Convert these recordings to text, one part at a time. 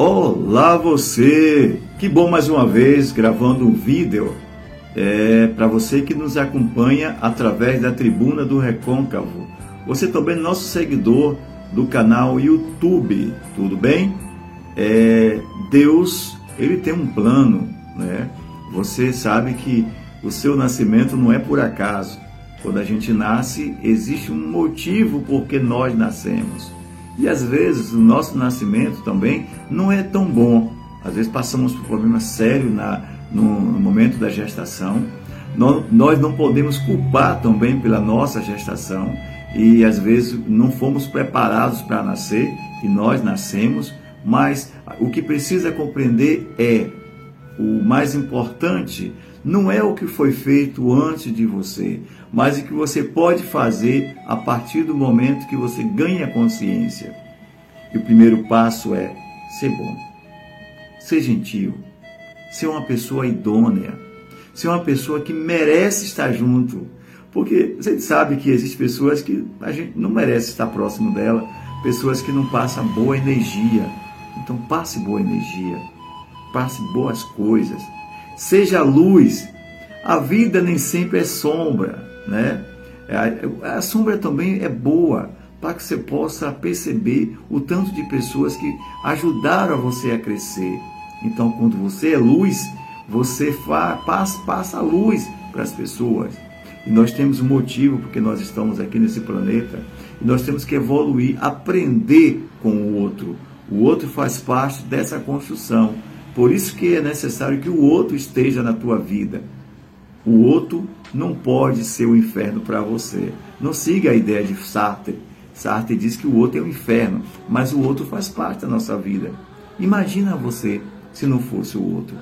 Olá você! Que bom mais uma vez gravando um vídeo é, para você que nos acompanha através da Tribuna do Recôncavo. Você também é nosso seguidor do canal YouTube, tudo bem? É, Deus, ele tem um plano, né? Você sabe que o seu nascimento não é por acaso. Quando a gente nasce, existe um motivo por que nós nascemos. E às vezes o nosso nascimento também não é tão bom. Às vezes passamos por problemas sérios na, no, no momento da gestação. Nós, nós não podemos culpar também pela nossa gestação e às vezes não fomos preparados para nascer e nós nascemos, mas o que precisa compreender é o mais importante não é o que foi feito antes de você, mas o que você pode fazer a partir do momento que você ganha consciência. E o primeiro passo é ser bom, ser gentil, ser uma pessoa idônea, ser uma pessoa que merece estar junto. Porque você sabe que existem pessoas que a gente não merece estar próximo dela, pessoas que não passam boa energia. Então passe boa energia, passe boas coisas, seja luz. A vida nem sempre é sombra, né? A, a sombra também é boa para que você possa perceber o tanto de pessoas que ajudaram você a crescer. Então, quando você é luz, você passa, passa a luz para as pessoas. E nós temos um motivo porque nós estamos aqui nesse planeta. E nós temos que evoluir, aprender com o outro. O outro faz parte dessa construção. Por isso que é necessário que o outro esteja na tua vida. O outro não pode ser o inferno para você. Não siga a ideia de Sartre. Sartre diz que o outro é o inferno, mas o outro faz parte da nossa vida. Imagina você se não fosse o outro.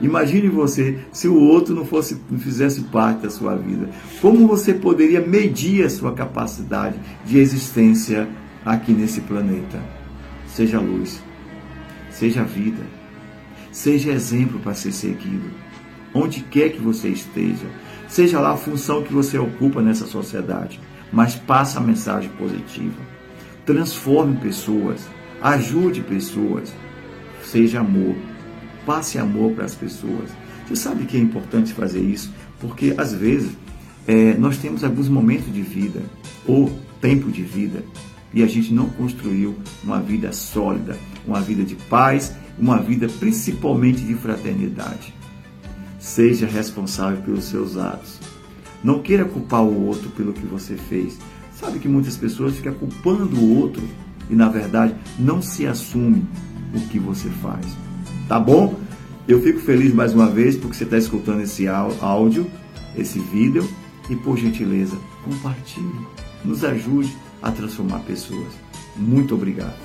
Imagine você se o outro não fosse não fizesse parte da sua vida. Como você poderia medir a sua capacidade de existência aqui nesse planeta? Seja luz, seja vida, seja exemplo para ser seguido. Onde quer que você esteja, seja lá a função que você ocupa nessa sociedade, mas passe a mensagem positiva. Transforme pessoas, ajude pessoas, seja amor, passe amor para as pessoas. Você sabe que é importante fazer isso? Porque às vezes é, nós temos alguns momentos de vida ou tempo de vida e a gente não construiu uma vida sólida, uma vida de paz, uma vida principalmente de fraternidade. Seja responsável pelos seus atos. Não queira culpar o outro pelo que você fez. Sabe que muitas pessoas ficam culpando o outro e, na verdade, não se assume o que você faz. Tá bom? Eu fico feliz mais uma vez porque você está escutando esse áudio, esse vídeo e, por gentileza, compartilhe. Nos ajude a transformar pessoas. Muito obrigado.